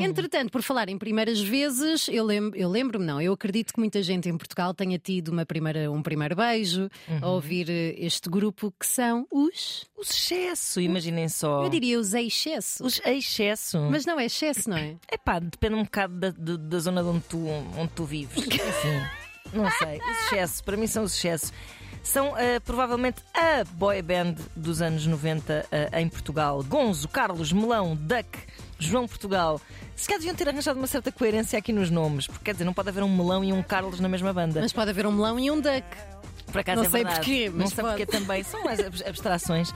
Entretanto, por falar em primeiras vezes, eu, lem eu lembro-me, não, eu acredito que muita gente em Portugal tenha tido uma primeira, um primeiro beijo a ouvir eh, este grupo que são os. O excesso, imaginem só. Eu diria os excesso. Os excesso. Mas não é excesso, não é? É pá, depende um bocado da, da, da zona de onde tu, onde tu vives. Enfim, não sei. Os excessos, para mim são os excessos. São eh, provavelmente a boy band dos anos 90 eh, em Portugal. Gonzo, Carlos, Melão, Duck, João Portugal. Se calhar deviam ter arranjado uma certa coerência aqui nos nomes, porque quer dizer, não pode haver um Melão e um Carlos na mesma banda. Mas pode haver um melão e um duck. Por acaso Não é sei verdade. porquê, Não mas sei pode. porquê também. São mais ab- abstrações.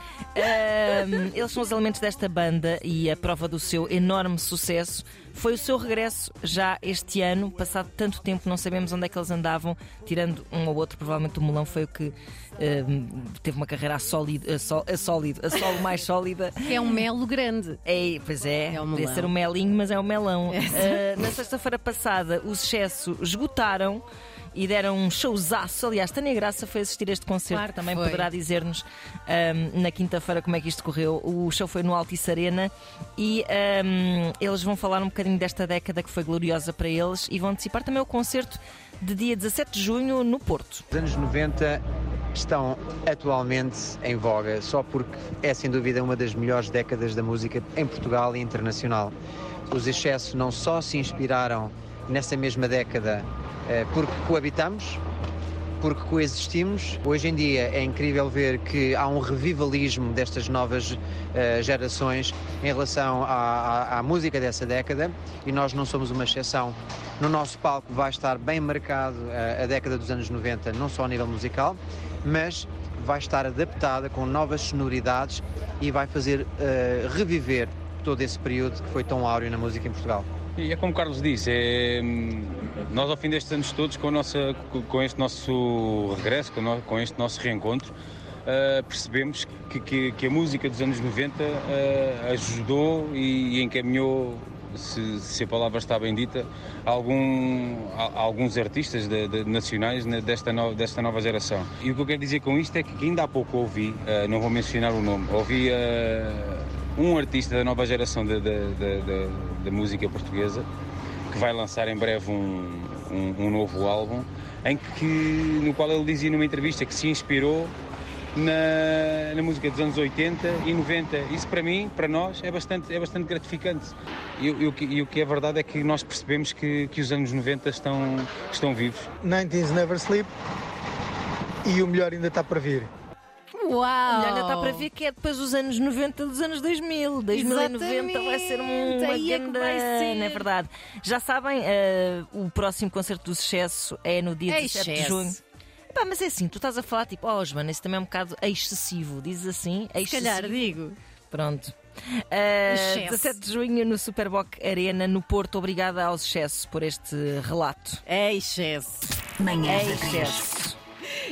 Eles são os elementos desta banda e a prova do seu enorme sucesso foi o seu regresso já este ano. Passado tanto tempo, não sabemos onde é que eles andavam, tirando um ou outro. Provavelmente o Melão foi o que teve uma carreira a sólido, a, só, a sólido, a solo mais sólida. É um melo grande. É, pois é, É o podia ser um melinho, mas é o melão. Ah, na sexta-feira passada, os excesso esgotaram e deram um showzaço. Aliás, Tânia Graça foi assistir este concerto, Claro também foi. poderá dizer-nos ahm, na quinta-feira como é que isto correu. O show foi no Altice Arena e ahm, eles vão falar um bocadinho desta década que foi gloriosa para eles e vão antecipar também o concerto de dia 17 de junho no Porto. Os anos 90 estão atualmente em voga, só porque é sem dúvida uma das melhores décadas da música em Portugal e internacional. Os excessos não só se inspiraram nessa mesma década eh, porque coabitamos, porque coexistimos. Hoje em dia é incrível ver que há um revivalismo destas novas eh, gerações em relação à, à- à música dessa década e nós não somos uma exceção. No nosso palco vai estar bem marcado eh, a década dos anos 90, não só a nível musical, mas vai estar adaptada com novas sonoridades e vai fazer eh, reviver todo esse período que foi tão áureo na música em Portugal. E é como o Carlos disse, é, hum, nós ao fim destes anos todos, com, nossa, com este nosso regresso, com, no- com este nosso reencontro, ah, percebemos que, que- que a música dos anos 90 ah, ajudou e, e encaminhou, se, se a palavra está bem dita, algum, a- alguns artistas de- de- nacionais ne- desta, no- desta nova geração. E o que eu quero dizer com isto é que ainda há pouco ouvi, ah, não vou mencionar o nome, ouvi ah, um artista da nova geração da- da- música portuguesa que vai lançar em breve um, um- um novo álbum em que, no qual ele dizia numa entrevista que se inspirou na, na música dos anos 80 e 90. Isso para mim, para nós, é bastante, é bastante gratificante. E, e e o que é verdade é que nós percebemos que, que os anos 90 estão, estão vivos. 90s Never Sleep e o melhor ainda está para vir. Uau! Olha, ainda está para ver que é depois dos anos 90 dos anos 2000. 2090 vai ser uma aí é que grande. vai ser. Não é verdade? Já sabem, eh, o próximo concerto do sucesso é no dia É 17 de excesso. junho. Pá, mas é assim, tu estás a falar tipo, oh Joana, isso também é um bocado excessivo. Dizes assim, Se excessivo. calhar digo. Pronto. Eh, Excesso. 17 de junho no Superboc Arena, no Porto. Obrigada aos excessos por este relato. É excesso. Manhãs É da 3. excesso.